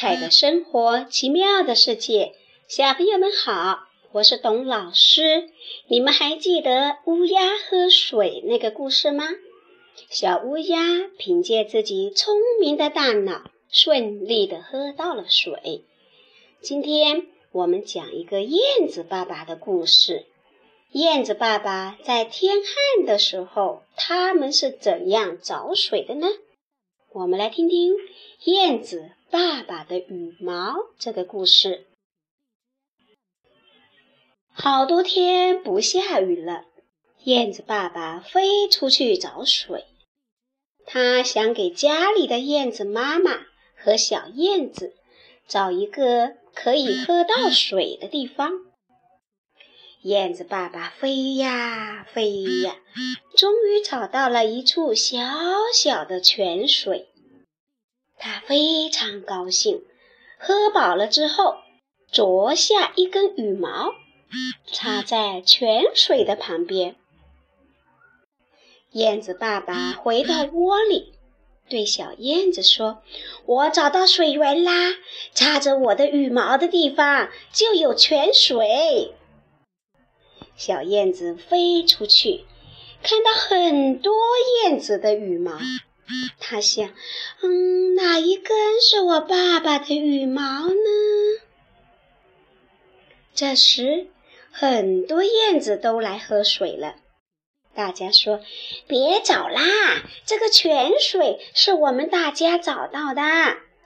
彩的生活，奇妙的世界，小朋友们好，我是董老师。你们还记得乌鸦喝水那个故事吗？小乌鸦凭借自己聪明的大脑，顺利的喝到了水。今天我们讲一个燕子爸爸的故事。燕子爸爸在天旱的时候，他们是怎样找水的呢？我们来听听燕子。爸爸的羽毛这个故事，好多天不下雨了，燕子爸爸飞出去找水。他想给家里的燕子妈妈和小燕子找一个可以喝到水的地方。燕子爸爸飞呀飞呀，终于找到了一处小小的泉水。他非常高兴，喝饱了之后，啄下一根羽毛，插在泉水的旁边。燕子爸爸回到窝里，对小燕子说：“我找到水源啦，插着我的羽毛的地方就有泉水。”小燕子飞出去，看到很多燕子的羽毛。他想，嗯，哪一根是我爸爸的羽毛呢？这时，很多燕子都来喝水了。大家说：“别找啦，这个泉水是我们大家找到的，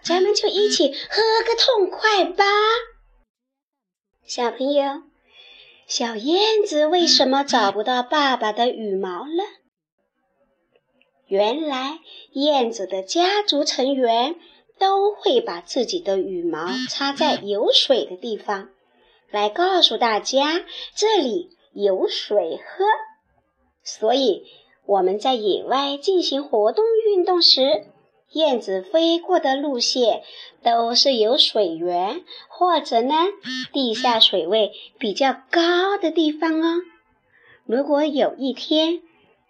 咱们就一起喝个痛快吧。”小朋友，小燕子为什么找不到爸爸的羽毛了？原来，燕子的家族成员都会把自己的羽毛插在有水的地方，来告诉大家这里有水喝。所以，我们在野外进行活动运动时，燕子飞过的路线都是有水源或者呢地下水位比较高的地方哦。如果有一天，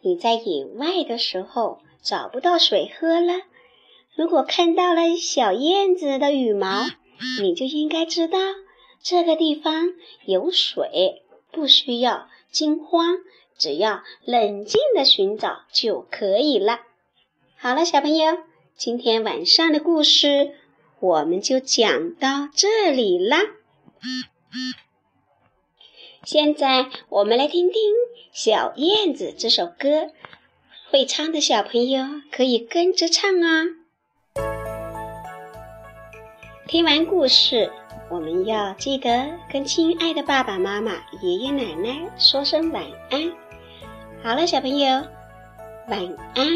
你在野外的时候找不到水喝了，如果看到了小燕子的羽毛，你就应该知道这个地方有水，不需要惊慌，只要冷静的寻找就可以了。好了，小朋友，今天晚上的故事我们就讲到这里啦。现在我们来听听《小燕子》这首歌，会唱的小朋友可以跟着唱啊。听完故事，我们要记得跟亲爱的爸爸妈妈、爷爷奶奶说声晚安。好了，小朋友，晚安。